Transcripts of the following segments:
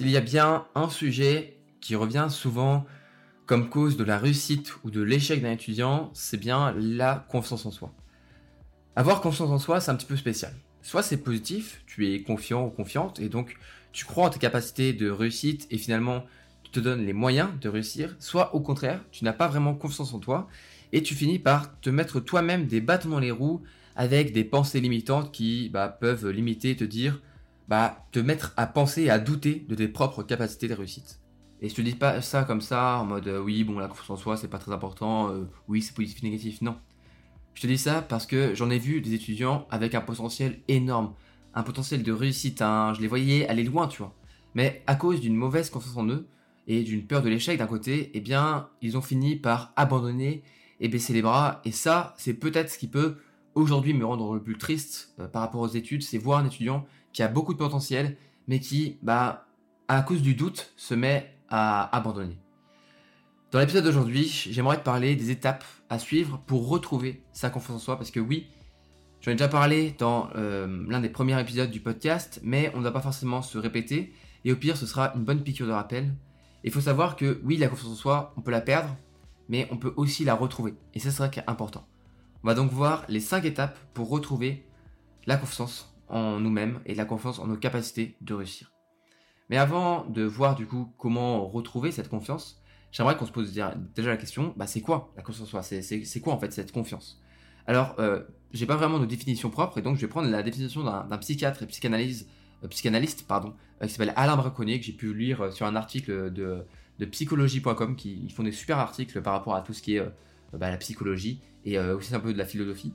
S'il y a bien un sujet qui revient souvent comme cause de la réussite ou de l'échec d'un étudiant, c'est bien la confiance en soi. Avoir confiance en soi, c'est un petit peu spécial. Soit c'est positif, tu es confiant ou confiante, et donc tu crois en tes capacités de réussite et finalement tu te donnes les moyens de réussir, soit au contraire, tu n'as pas vraiment confiance en toi et tu finis par te mettre toi-même des bâtons dans les roues avec des pensées limitantes qui bah, peuvent limiter, te dire, bah, te mettre à penser et à douter de tes propres capacités de réussite. Et je te dis pas ça comme ça, en mode euh, oui, bon, la confiance en soi, c'est pas très important, euh, oui, c'est positif, négatif. Non. Je te dis ça parce que j'en ai vu des étudiants avec un potentiel énorme, un potentiel de réussite, hein, je les voyais aller loin, tu vois. Mais à cause d'une mauvaise confiance en eux et d'une peur de l'échec d'un côté, eh bien, ils ont fini par abandonner et baisser les bras. Et ça, c'est peut-être ce qui peut aujourd'hui me rendre le plus triste euh, par rapport aux études, c'est voir un étudiant qui a beaucoup de potentiel, mais qui, bah, à cause du doute, se met à abandonner. Dans l'épisode d'aujourd'hui, j'aimerais te parler des étapes à suivre pour retrouver sa confiance en soi, parce que oui, j'en ai déjà parlé dans euh, l'un des premiers épisodes du podcast, mais on ne va pas forcément se répéter, et au pire, ce sera une bonne piqûre de rappel. Il faut savoir que oui, la confiance en soi, on peut la perdre, mais on peut aussi la retrouver, et ça, c'est important. On va donc voir les 5 étapes pour retrouver la confiance en nous-mêmes et la confiance en nos capacités de réussir. Mais avant de voir du coup comment retrouver cette confiance, j'aimerais qu'on se pose déjà la question, bah c'est quoi la confiance en soi? C'est quoi en fait cette confiance? Alors, euh, j'ai pas vraiment de définition propre et donc je vais prendre la définition d'un psychiatre et euh, psychanalyste pardon, euh, qui s'appelle Alain Braconnier, que j'ai pu lire euh, sur un article de, de psychologie.com, qui font des super articles par rapport à tout ce qui est bah, la psychologie et aussi un peu de la philosophie.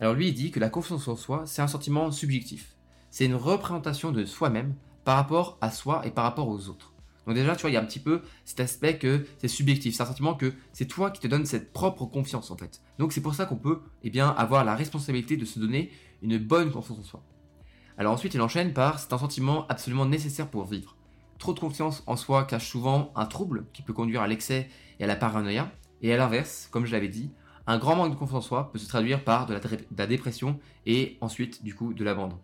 Alors lui, il dit que la confiance en soi, c'est un sentiment subjectif. C'est une représentation de soi-même par rapport à soi et par rapport aux autres. Donc déjà, tu vois, il y a un petit peu cet aspect que c'est subjectif. C'est un sentiment que c'est toi qui te donne cette propre confiance en fait. Donc c'est pour ça qu'on peut eh bien, avoir la responsabilité de se donner une bonne confiance en soi. Alors ensuite, il enchaîne par c'est un sentiment absolument nécessaire pour vivre. Trop de confiance en soi cache souvent un trouble qui peut conduire à l'excès et à la paranoïa. Et à l'inverse, comme je l'avais dit, un grand manque de confiance en soi peut se traduire par de la, dépression et ensuite du coup de l'abandon.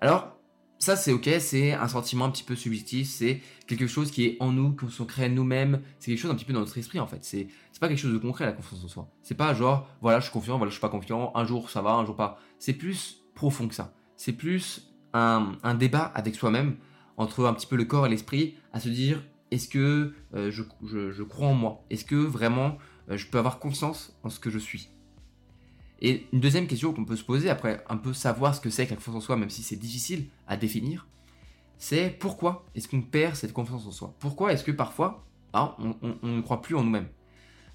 Alors, ça c'est ok, c'est un sentiment un petit peu subjectif, c'est quelque chose qui est en nous, qu'on crée nous-mêmes, c'est quelque chose un petit peu dans notre esprit en fait. C'est pas quelque chose de concret la confiance en soi. C'est pas genre voilà je suis confiant, voilà je suis pas confiant, un jour ça va, un jour pas. C'est plus profond que ça. C'est plus un, débat avec soi-même entre un petit peu le corps et l'esprit à se dire est-ce que euh, je, je, crois en moi? Est-ce que vraiment je peux avoir confiance en ce que je suis et une deuxième question qu'on peut se poser, après un peu savoir ce que c'est que la confiance en soi, même si c'est difficile à définir, c'est pourquoi est-ce qu'on perd cette confiance en soi? Pourquoi est-ce que parfois hein, on, ne croit plus en nous-mêmes?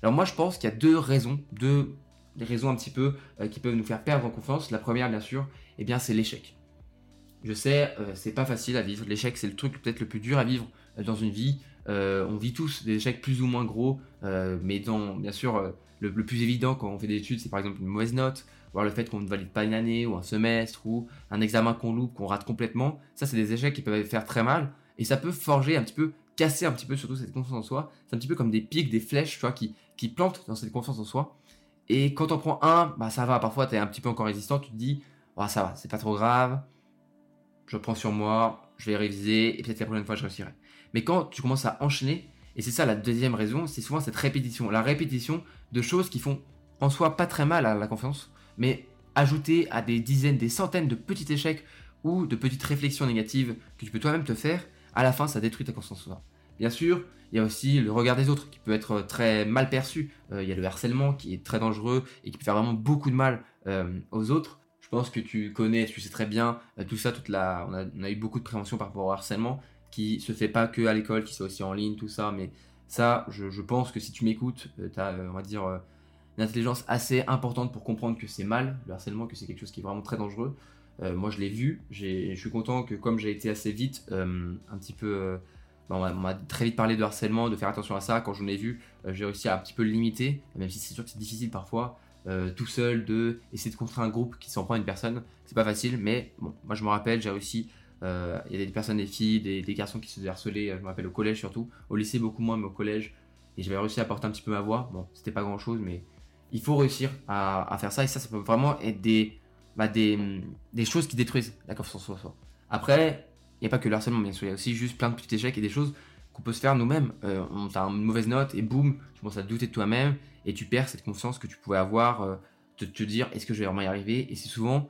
Alors moi je pense qu'il y a deux raisons, deux raisons un petit peu euh, qui peuvent nous faire perdre en confiance. La première bien sûr, eh bien c'est l'échec. Je sais, euh, c'est pas facile à vivre. L'échec c'est le truc peut-être le plus dur à vivre euh, dans une vie. On vit tous des échecs plus ou moins gros, mais dans bien sûr le, plus évident quand on fait des études, c'est par exemple une mauvaise note, voir le fait qu'on ne valide pas une année ou un semestre ou un examen qu'on loupe, qu'on rate complètement. Ça, c'est des échecs qui peuvent faire très mal et ça peut forger un petit peu, casser un petit peu surtout cette confiance en soi. C'est un petit peu comme des pics, des flèches, tu vois, qui, qui plantent dans cette confiance en soi. Et quand on prend un, bah ça va, parfois tu es un petit peu encore résistant, tu te dis, oh, ça va, c'est pas trop grave, je prends sur moi, je vais réviser et peut-être la prochaine fois je réussirai. Mais quand tu commences à enchaîner, et c'est ça la deuxième raison, c'est souvent cette répétition. La répétition de choses qui font en soi pas très mal à la confiance, mais ajouter à des dizaines, des centaines de petits échecs ou de petites réflexions négatives que tu peux toi-même te faire, à la fin ça détruit ta confiance en. Bien sûr, il y a aussi le regard des autres qui peut être très mal perçu. Euh, il y a le harcèlement qui est très dangereux et qui peut faire vraiment beaucoup de mal euh, aux autres. Je pense que tu connais, tu sais très bien euh, tout ça, toute la, on a, eu beaucoup de prévention par rapport au harcèlement qui se fait pas que à l'école, qui se fait aussi en ligne, tout ça. Mais ça, je, pense que si tu m'écoutes, euh, tu as, euh, on va dire, euh, une intelligence assez importante pour comprendre que c'est mal, le harcèlement, que c'est quelque chose qui est vraiment très dangereux. moi, je l'ai vu. Je suis content que comme j'ai été assez vite, un petit peu... Bah, on m'a très vite parlé de harcèlement, de faire attention à ça. Quand j'en ai vu, j'ai réussi à un petit peu le limiter, même si c'est sûr que c'est difficile parfois. tout seul de essayer de construire un groupe qui s'en prend à une personne, c'est pas facile, mais bon, moi je me rappelle, j'ai réussi il y a des personnes, des filles, des, garçons qui se faisaient euh, je me rappelle au collège surtout, au lycée beaucoup moins, mais au collège. Et j'avais réussi à porter un petit peu ma voix. Bon, c'était pas grand chose, mais il faut réussir à, faire ça. Et ça, ça peut vraiment être des, bah, des, des choses qui détruisent la confiance en soi. Après, il n'y a pas que le harcèlement, bien sûr, il y a aussi juste plein de petits échecs et des choses qu'on peut se faire nous-mêmes. Euh, on t'a une mauvaise note et boum, tu commences à douter de toi-même et tu perds cette confiance que tu pouvais avoir, euh, de te dire est-ce que je vais vraiment y arriver? Et c'est souvent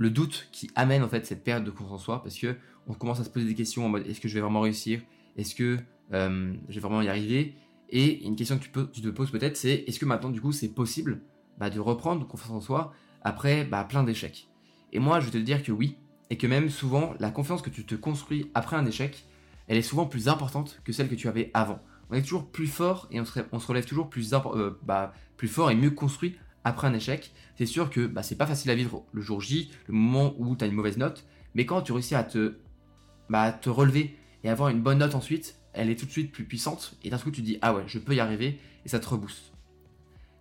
le doute qui amène en fait cette perte de confiance en soi parce que on commence à se poser des questions en mode est-ce que je vais vraiment réussir? Est-ce que euh, je vais vraiment y arriver? Et une question que tu, peux, te poses peut-être c'est est-ce que maintenant du coup c'est possible bah, de reprendre confiance en soi après bah, plein d'échecs? Et moi je vais te dire que oui, et que même souvent la confiance que tu te construis après un échec, elle est souvent plus importante que celle que tu avais avant. On est toujours plus fort et on se, relève toujours plus, euh, bah, plus fort et mieux construit après un échec. C'est sûr que bah, c'est pas facile à vivre le jour J, le moment où tu as une mauvaise note, mais quand tu réussis à te, bah, te relever et avoir une bonne note ensuite, elle est tout de suite plus puissante et d'un coup tu dis ah ouais je peux y arriver et ça te rebooste.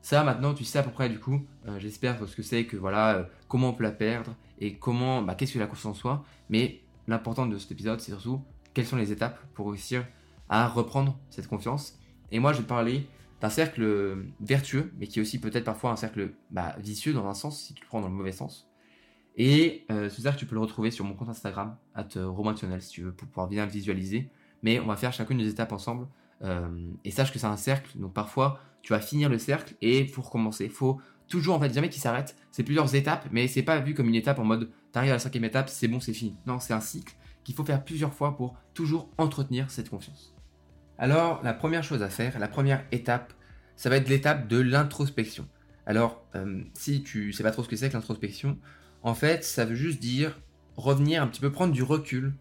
Ça maintenant tu sais à peu près du coup, euh, j'espère ce que c'est que voilà euh, comment on peut la perdre et comment, bah, qu'est-ce que la confiance en soi. Mais l'important de cet épisode, c'est surtout quelles sont les étapes pour réussir à reprendre cette confiance. Et moi, je vais parler d'un cercle vertueux, mais qui est aussi peut-être parfois un cercle bah, vicieux dans un sens, si tu le prends dans le mauvais sens. Et euh, ce cercle, tu peux le retrouver sur mon compte Instagram, at si tu veux, pour pouvoir bien le visualiser. Mais on va faire chacune des étapes ensemble. Euh, et sache que c'est un cercle, donc parfois tu vas finir le cercle et il faut recommencer. Il faut toujours en fait jamais qui s'arrête. C'est plusieurs étapes, mais c'est pas vu comme une étape en mode t'arrives à la cinquième étape, c'est bon, c'est fini. Non, c'est un cycle qu'il faut faire plusieurs fois pour toujours entretenir cette confiance. Alors, la première chose à faire, la première étape, ça va être l'étape de l'introspection. Alors, euh, si tu sais pas trop ce que c'est que l'introspection, en fait, ça veut juste dire revenir un petit peu, prendre du recul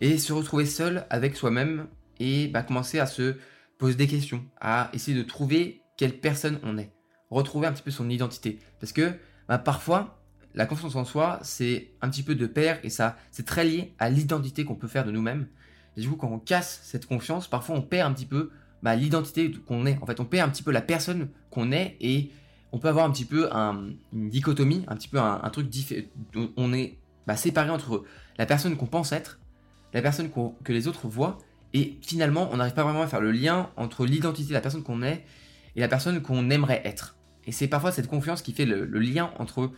et se retrouver seul avec soi-même et bah, commencer à se poser des questions, à essayer de trouver quelle personne on est retrouver un petit peu son identité. Parce que bah, parfois, la confiance en soi, c'est un petit peu de pair et ça, c'est très lié à l'identité qu'on peut faire de nous-mêmes. Et du coup, quand on casse cette confiance, parfois on perd un petit peu bah, l'identité qu'on est. En fait, on perd un petit peu la personne qu'on est et on peut avoir un petit peu une dichotomie, un petit peu un, truc différent. On est bah, séparé entre la personne qu'on pense être, la personne que les autres voient, et finalement, on n'arrive pas vraiment à faire le lien entre l'identité de la personne qu'on est et la personne qu'on aimerait être. Et c'est parfois cette confiance qui fait le, lien entre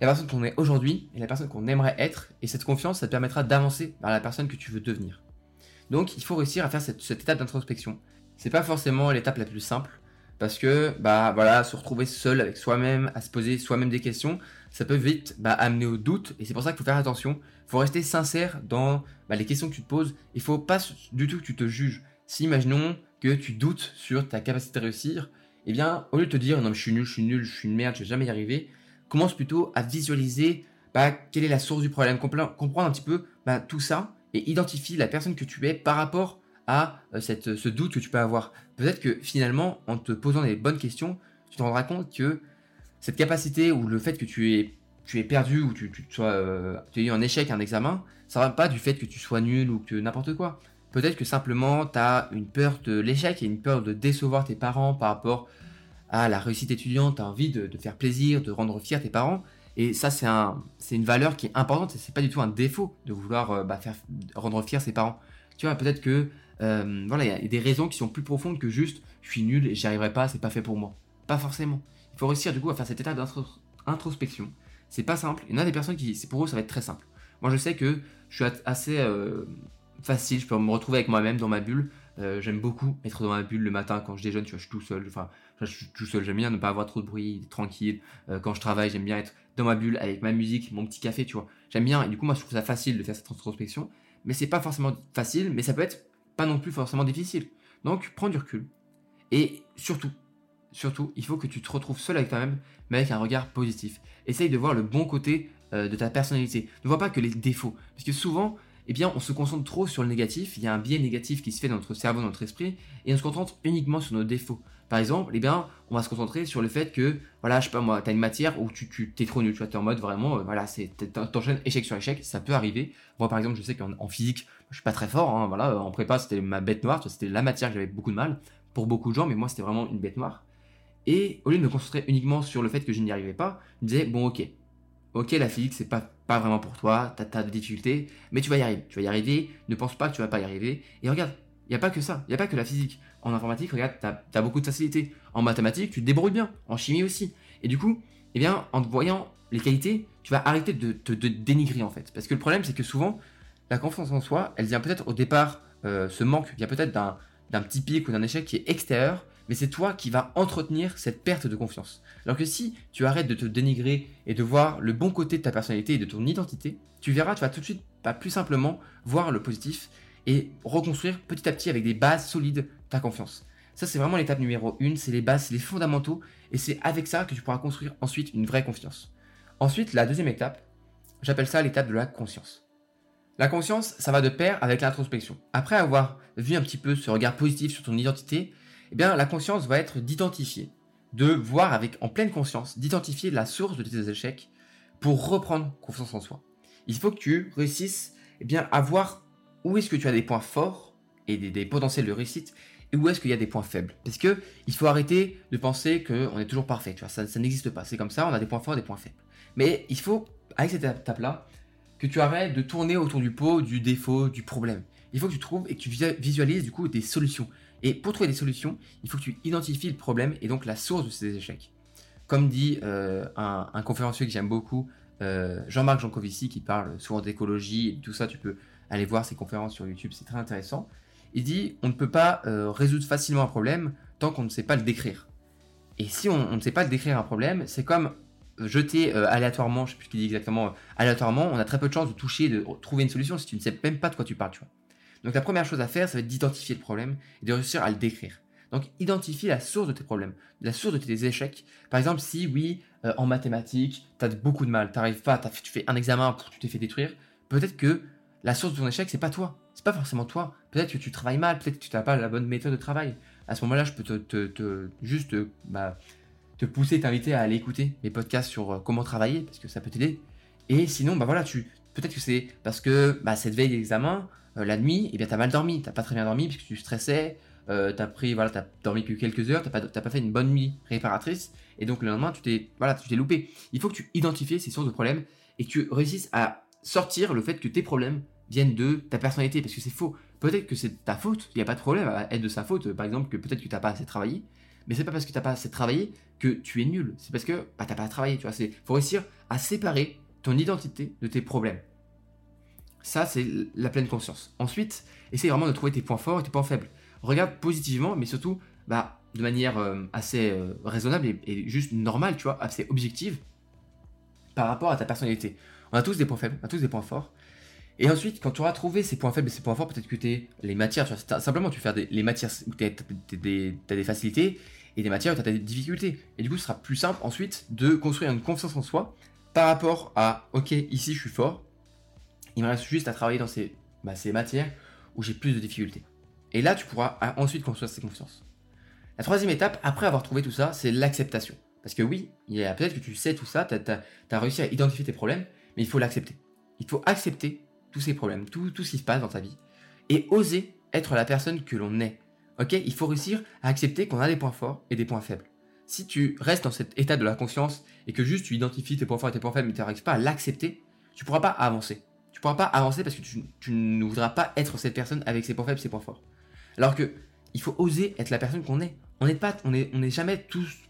la personne qu'on est aujourd'hui et la personne qu'on aimerait être. Et cette confiance, ça te permettra d'avancer vers la personne que tu veux devenir. Donc il faut réussir à faire cette, étape d'introspection. C'est pas forcément l'étape la plus simple. Parce que, bah voilà, se retrouver seul avec soi-même, à se poser soi-même des questions, ça peut vite bah, amener au doute. Et c'est pour ça qu'il faut faire attention. Il faut rester sincère dans bah, les questions que tu te poses. Il faut pas du tout que tu te juges. Si, imaginons que tu doutes sur ta capacité de réussir, eh bien, au lieu de te dire non, mais je suis nul, je suis nul, je suis une merde, je vais jamais y arriver, commence plutôt à visualiser bah, quelle est la source du problème, comprendre un petit peu tout ça et identifie la personne que tu es par rapport à euh, cette, ce doute que tu peux avoir. Peut-être que finalement, en te posant des bonnes questions, tu te rendras compte que cette capacité ou le fait que tu es, tu perdu ou tu, tu, sois, euh, tu as eu un échec, un examen, ça ne va pas du fait que tu sois nul ou que n'importe quoi. Peut-être que simplement tu as une peur de l'échec et une peur de décevoir tes parents par rapport à la réussite étudiante, tu as envie de, faire plaisir, de rendre fier tes parents. Et ça, c'est un, une valeur qui est importante c'est pas du tout un défaut de vouloir euh, bah, rendre fier ses parents. Tu vois, peut-être que euh, voilà, il y a des raisons qui sont plus profondes que juste je suis nul et j'y arriverai pas, c'est pas fait pour moi. Pas forcément. Il faut réussir du coup à faire cet état d'introspection. C'est pas simple. Il y en a des personnes qui, pour eux, ça va être très simple. Moi, je sais que je suis assez euh, facile, je peux me retrouver avec moi-même dans ma bulle. Euh, j'aime beaucoup être dans ma bulle le matin quand je déjeune, tu vois, je suis tout seul. Enfin, je suis tout seul. J'aime bien ne pas avoir trop de bruit, tranquille. Euh, quand je travaille, j'aime bien être dans ma bulle avec ma musique, mon petit café, tu vois. J'aime bien. Et du coup, moi, je trouve ça facile de faire cette introspection. Mais c'est pas forcément facile, mais ça peut être pas non plus forcément difficile. Donc, prends du recul. Et surtout, surtout, il faut que tu te retrouves seul avec toi-même, mais avec un regard positif. Essaye de voir le bon côté euh, de ta personnalité. Ne vois pas que les défauts. Parce que souvent, eh bien, on se concentre trop sur le négatif. Il y a un biais négatif qui se fait dans notre cerveau, dans notre esprit, et on se concentre uniquement sur nos défauts. Par exemple, eh bien, on va se concentrer sur le fait que, voilà, je sais pas moi, tu as une matière où tu, tu t'es trop nul, tu vois, es en mode vraiment, euh, voilà, c'est, t'enchaînes échec sur échec, ça peut arriver. Moi, par exemple, je sais qu'en physique, je suis pas très fort, hein, voilà, en prépa, c'était ma bête noire, c'était la matière que j'avais beaucoup de mal, pour beaucoup de gens, mais moi, c'était vraiment une bête noire. Et au lieu de me concentrer uniquement sur le fait que je n'y arrivais pas, je me disais, bon, ok, ok, la physique, c'est pas, pas vraiment pour toi, t'as as des difficultés, mais tu vas y arriver. Tu vas y arriver, ne pense pas que tu vas pas y arriver. Et regarde, il n'y a pas que ça, il n'y a pas que la physique. En informatique, regarde, t'as as beaucoup de facilité. En mathématiques, tu te débrouilles bien. En chimie aussi. Et du coup, eh bien, en te voyant les qualités, tu vas arrêter de te dénigrer en fait. Parce que le problème, c'est que souvent, la confiance en soi, elle vient peut-être au départ, euh, ce manque vient peut-être d'un petit pic ou d'un échec qui est extérieur, mais c'est toi qui vas entretenir cette perte de confiance. Alors que si tu arrêtes de te dénigrer et de voir le bon côté de ta personnalité et de ton identité, tu verras, tu vas tout de suite, pas plus simplement, voir le positif et reconstruire petit à petit avec des bases solides ta confiance. Ça, c'est vraiment l'étape numéro 1, c'est les bases, c'est les fondamentaux, et c'est avec ça que tu pourras construire ensuite une vraie confiance. Ensuite, la deuxième étape, j'appelle ça l'étape de la conscience. La conscience, ça va de pair avec l'introspection. Après avoir vu un petit peu ce regard positif sur ton identité, eh bien, la conscience va être d'identifier, de voir avec en pleine conscience, d'identifier la source de tes échecs pour reprendre confiance en soi. Il faut que tu réussisses eh bien, à voir où est-ce que tu as des points forts et des, potentiels de réussite et où est-ce qu'il y a des points faibles. Parce que il faut arrêter de penser qu'on est toujours parfait. Ça n'existe pas. C'est comme ça, on a des points forts et des points faibles. Mais il faut, avec cette étape-là, que tu arrêtes de tourner autour du pot, du défaut, du problème. Il faut que tu trouves et que tu visualises du coup des solutions. Et pour trouver des solutions, il faut que tu identifies le problème et donc la source de ces échecs. Comme dit euh, un, conférencier que j'aime beaucoup, euh, Jean-Marc Jancovici, qui parle souvent d'écologie tout ça, tu peux aller voir ses conférences sur YouTube, c'est très intéressant. Il dit on ne peut pas euh, résoudre facilement un problème tant qu'on ne sait pas le décrire. Et si on, ne sait pas décrire un problème, c'est comme jeter aléatoirement, je sais plus ce qu'il dit exactement, aléatoirement, on a très peu de chances de toucher, de trouver une solution si tu ne sais même pas de quoi tu parles, tu vois. Donc la première chose à faire, ça va être d'identifier le problème et de réussir à le décrire. Donc identifie la source de tes problèmes, la source de tes échecs. Par exemple, si oui, euh, en mathématiques, tu as beaucoup de mal, t'arrives pas, tu fais un examen, tu t'es fait détruire, peut-être que la source de ton échec, c'est pas toi. C'est pas forcément toi. Peut-être que tu travailles mal, peut-être que tu n'as pas la bonne méthode de travail. À ce moment-là, je peux te, juste bah, te pousser, t'inviter à aller écouter mes podcasts sur euh, comment travailler, parce que ça peut t'aider. Et sinon, bah voilà, tu peut-être que c'est parce que bah, cette veille d'examen, euh, la nuit, eh bien t'as mal dormi, t'as pas très bien dormi parce que tu stressais, euh, t'as pris, voilà, t'as dormi que quelques heures, t'as pas, pas fait une bonne nuit réparatrice, et donc le lendemain tu t'es, voilà, tu t'es loupé. Il faut que tu identifies ces sources de problèmes et que tu réussisses à sortir le fait que tes problèmes viennent de ta personnalité, parce que c'est faux. Peut-être que c'est ta faute, il n'y a pas de problème à être de sa faute, par exemple que peut-être que t'as pas assez travaillé, mais c'est pas parce que t'as pas assez travaillé que tu es nul, c'est parce que bah, t'as pas travaillé, tu vois. C'est faut réussir à séparer ton identité de tes problèmes. Ça, c'est la pleine conscience. Ensuite, essaye vraiment de trouver tes points forts et tes points faibles. Regarde positivement, mais surtout bah, de manière euh, assez euh, raisonnable et, juste normale, tu vois, assez objective par rapport à ta personnalité. On a tous des points faibles, on a tous des points forts. Et ensuite, quand tu auras trouvé ces points faibles et ces points forts, peut-être que tu es les matières, tu vois, simplement tu fais des, les matières où tu as, des facilités et des matières où tu as des difficultés. Et du coup, ce sera plus simple ensuite de construire une confiance en soi par rapport à, ok, ici je suis fort, il me reste juste à travailler dans ces, bah, ces matières où j'ai plus de difficultés. Et là, tu pourras ensuite construire cette confiance. La troisième étape, après avoir trouvé tout ça, c'est l'acceptation. Parce que oui, il y peut-être que tu sais tout ça, tu as, réussi à identifier tes problèmes, mais il faut l'accepter. Il faut accepter tous ces problèmes, tout, ce qui se passe dans ta vie, et oser être la personne que l'on est. Il faut réussir à accepter qu'on a des points forts et des points faibles. Si tu restes dans cet état de la conscience et que juste tu identifies tes points forts et tes points faibles, mais tu n'arrives pas à l'accepter, tu ne pourras pas avancer tu pourras pas avancer parce que tu, ne voudras pas être cette personne avec ses points faibles, ses points forts. Alors que il faut oser être la personne qu'on est. On n'est pas, on est, on n'est jamais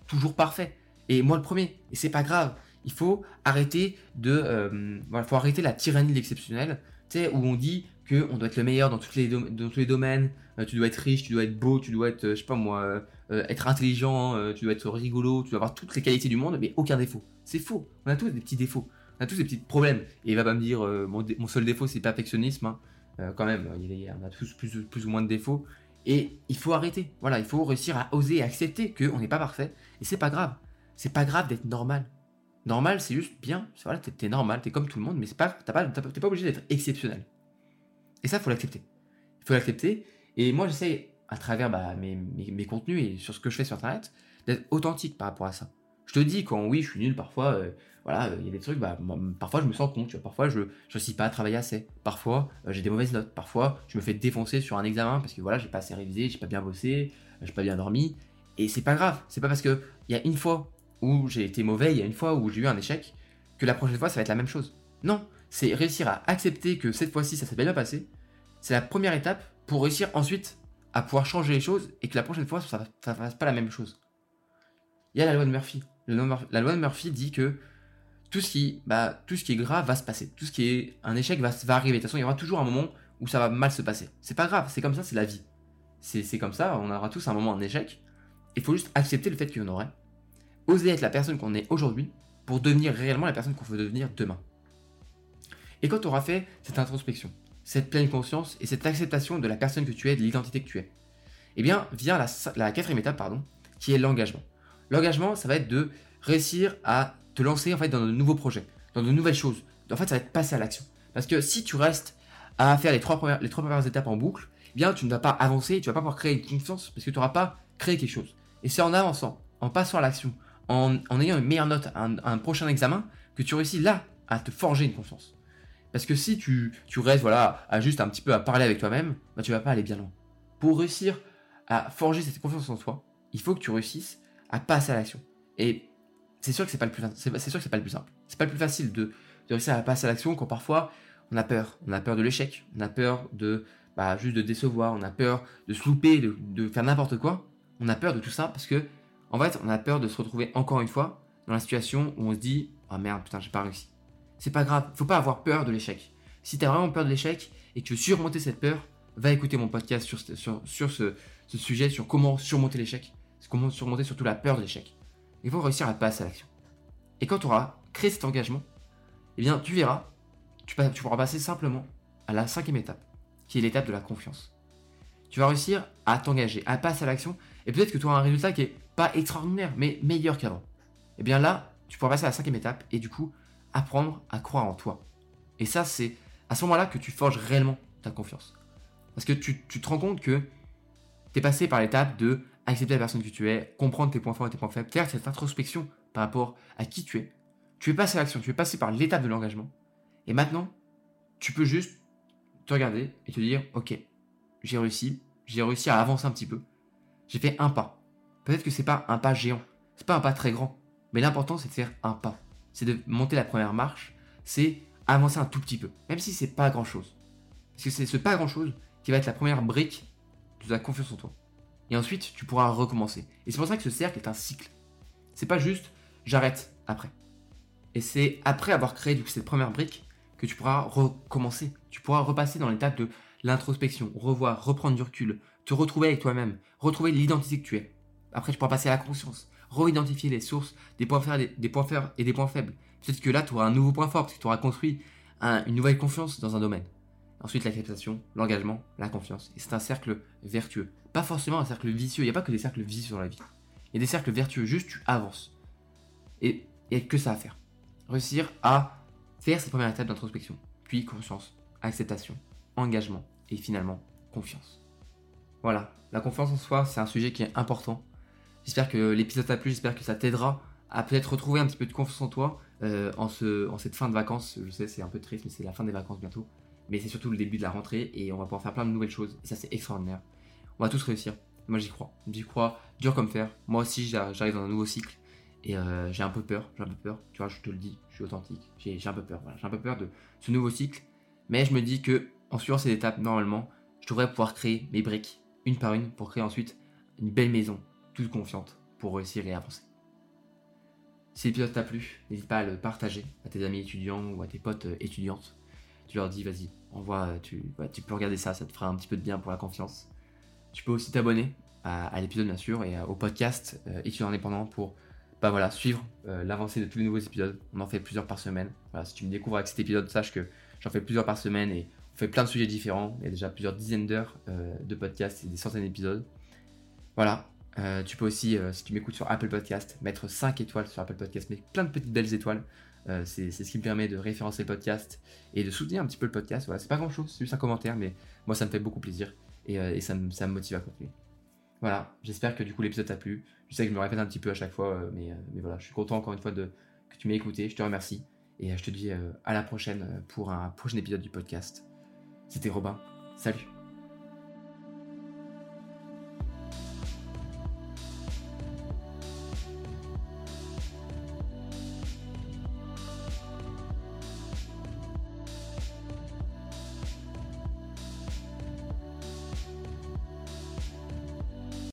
toujours parfait. Et moi le premier. Et c'est pas grave. Il faut arrêter de, euh, faut arrêter la tyrannie de l'exceptionnel. Tu sais où on dit que on doit être le meilleur dans, toutes les dans tous les domaines. Euh, tu dois être riche, tu dois être beau, tu dois être, euh, je sais pas moi, être intelligent, tu dois être rigolo, tu dois avoir toutes les qualités du monde, mais aucun défaut. C'est faux. On a tous des petits défauts on a tous des petits problèmes. Et il va pas me dire, euh, mon, seul défaut, c'est perfectionnisme. Hein. Euh, quand même, il on a tous plus, ou moins de défauts. Et il faut arrêter. Voilà, il faut réussir à oser accepter qu'on n'est pas parfait. Et c'est pas grave. C'est pas grave d'être normal. Normal, c'est juste bien. Voilà, t'es, es normal, t'es comme tout le monde, mais c'est pas, pas, t'es pas obligé d'être exceptionnel. Et ça, faut l'accepter. Il faut l'accepter. Et moi, j'essaie, à travers bah, mes, mes, contenus et sur ce que je fais sur Internet, d'être authentique par rapport à ça. Je te dis, quand oui, je suis nul parfois, euh, voilà, il y a des trucs, bah, parfois je me sens con, parfois je ne pas à travailler assez, parfois euh, j'ai des mauvaises notes, parfois je me fais défoncer sur un examen parce que voilà, j'ai pas assez révisé, j'ai pas bien bossé, j'ai pas bien dormi, et c'est pas grave, c'est pas parce que il y a une fois où j'ai été mauvais, il y a une fois où j'ai eu un échec, que la prochaine fois ça va être la même chose. Non, c'est réussir à accepter que cette fois-ci ça s'est bien passé, c'est la première étape pour réussir ensuite à pouvoir changer les choses et que la prochaine fois ça ne fasse pas la même chose. Il y a la loi de Murphy. La loi de Murphy dit que tout ce qui, bah, tout ce qui est grave va se passer. Tout ce qui est un échec va, va arriver. De toute façon, il y aura toujours un moment où ça va mal se passer. C'est pas grave, c'est comme ça, c'est la vie. C'est comme ça, on aura tous un moment un échec. Il faut juste accepter le fait qu'il y en aurait. Oser être la personne qu'on est aujourd'hui pour devenir réellement la personne qu'on veut devenir demain. Et quand tu auras fait cette introspection, cette pleine conscience et cette acceptation de la personne que tu es, de l'identité que tu es, eh bien vient la, la quatrième étape, pardon, qui est l'engagement. L'engagement, ça va être de réussir à te lancer en fait dans de nouveaux projets, dans de nouvelles choses. En fait, ça va être passer à l'action. Parce que si tu restes à faire les trois premières, les trois premières étapes en boucle, eh bien tu ne vas pas avancer, tu vas pas pouvoir créer une confiance parce que tu n'auras pas créé quelque chose. Et c'est en avançant, en passant à l'action, en, ayant une meilleure note à un, prochain examen, que tu réussis là à te forger une confiance. Parce que si tu, tu restes voilà, à juste un petit peu à parler avec toi-même, bah, tu vas pas aller bien loin. Pour réussir à forger cette confiance en toi, il faut que tu réussisses à passer à l'action. Et c'est sûr que c'est pas le plus c'est sûr que c'est pas le plus simple. C'est pas le plus facile de, réussir à passer à l'action quand parfois on a peur. On a peur de l'échec, on a peur de bah, juste de décevoir, on a peur de se louper, de, faire n'importe quoi. On a peur de tout ça parce que en fait, on a peur de se retrouver encore une fois dans la situation où on se dit "Ah oh merde, putain, j'ai pas réussi." C'est pas grave, faut pas avoir peur de l'échec. Si tu as vraiment peur de l'échec et que tu veux surmonter cette peur, va écouter mon podcast sur, sur, sur ce, ce sujet, sur comment surmonter l'échec, comment surmonter surtout la peur de l'échec il faut réussir à passer à l'action. Et quand tu auras créé cet engagement, eh bien, tu verras, tu, tu pourras passer simplement à la cinquième étape, qui est l'étape de la confiance. Tu vas réussir à t'engager, à passer à l'action, et peut-être que tu auras un résultat qui est pas extraordinaire, mais meilleur qu'avant. Et eh bien là, tu pourras passer à la cinquième étape, et du coup, apprendre à croire en toi. Et ça, c'est à ce moment-là que tu forges réellement ta confiance. Parce que tu, tu te rends compte que tu es passé par l'étape de accepter la personne que tu es, comprendre tes points forts et tes points faibles, faire cette introspection par rapport à qui tu es. Tu es passé à l'action, tu es passé par l'étape de l'engagement. Et maintenant, tu peux juste te regarder et te dire, ok, j'ai réussi, j'ai réussi à avancer un petit peu. J'ai fait un pas. Peut-être que c'est pas un pas géant, c'est pas un pas très grand, mais l'important c'est de faire un pas. C'est de monter la première marche, c'est avancer un tout petit peu, même si c'est pas grand chose. Parce que c'est ce pas grand chose qui va être la première brique de ta confiance en toi et ensuite tu pourras recommencer. Et c'est pour ça que ce cercle est un cycle. C'est pas juste j'arrête après. Et c'est après avoir créé cette première brique que tu pourras recommencer. Tu pourras repasser dans l'étape de l'introspection, revoir, reprendre du recul, te retrouver avec toi-même, retrouver l'identité que tu es. Après, tu pourras passer à la conscience, re-identifier les sources des points forts, des, points et des points faibles. Peut-être que là, tu auras un nouveau point fort parce que tu auras construit une nouvelle confiance dans un domaine. Ensuite, l'acceptation, l'engagement, la confiance. Et c'est un cercle vertueux. Pas forcément un cercle vicieux. Il n'y a pas que des cercles vicieux dans la vie. Il y a des cercles vertueux. Juste, tu avances. Et il n'y a que ça à faire. Réussir à faire cette première étape d'introspection. Puis conscience, acceptation, engagement. Et finalement, confiance. Voilà. La confiance en soi, c'est un sujet qui est important. J'espère que l'épisode t'a plu. J'espère que ça t'aidera à peut-être retrouver un petit peu de confiance en toi euh, en, ce, en cette fin de vacances. Je sais, c'est un peu triste, mais c'est la fin des vacances bientôt mais c'est surtout le début de la rentrée et on va pouvoir faire plein de nouvelles choses. Et ça, c'est extraordinaire. On va tous réussir. Moi, j'y crois. J'y crois, dur comme fer. Moi aussi, j'arrive dans un nouveau cycle et euh, j'ai un peu peur. J'ai un peu peur. Tu vois, je te le dis, je suis authentique. J'ai un peu peur. J'ai un peu peur de ce nouveau cycle. Mais je me dis que en suivant ces étapes, normalement, je devrais pouvoir créer mes briques une par une pour créer ensuite une belle maison, toute confiante, pour réussir et avancer. Si l'épisode t'a plu, n'hésite pas à le partager à tes amis étudiants ou à tes potes euh, étudiantes. Tu leur dis, vas-y, voit, tu, tu peux regarder ça, ça te fera un petit peu de bien pour la confiance. Tu peux aussi t'abonner à, l'épisode bien sûr et au podcast euh, étudiant indépendant pour bah voilà, suivre euh, l'avancée de tous les nouveaux épisodes. On en fait plusieurs par semaine. Voilà, si tu me découvres avec cet épisode, sache que j'en fais plusieurs par semaine et on fait plein de sujets différents. Il y a déjà plusieurs dizaines d'heures euh, de podcasts et des centaines d'épisodes. Voilà. tu peux aussi, si tu m'écoutes sur Apple Podcast, mettre 5 étoiles sur Apple Podcast, mais plein de petites belles étoiles. Euh, c'est ce qui me permet de référencer le podcast et de soutenir un petit peu le podcast. Voilà, c'est pas grand chose, c'est juste un commentaire, mais moi ça me fait beaucoup plaisir et, euh, ça, me, motive à continuer. Voilà, j'espère que du coup l'épisode t'a plu. Je sais que je me répète un petit peu à chaque fois, euh, mais, voilà, je suis content encore une fois que tu m'aies écouté. Je te remercie et je te dis à la prochaine pour un prochain épisode du podcast. C'était Robin. Salut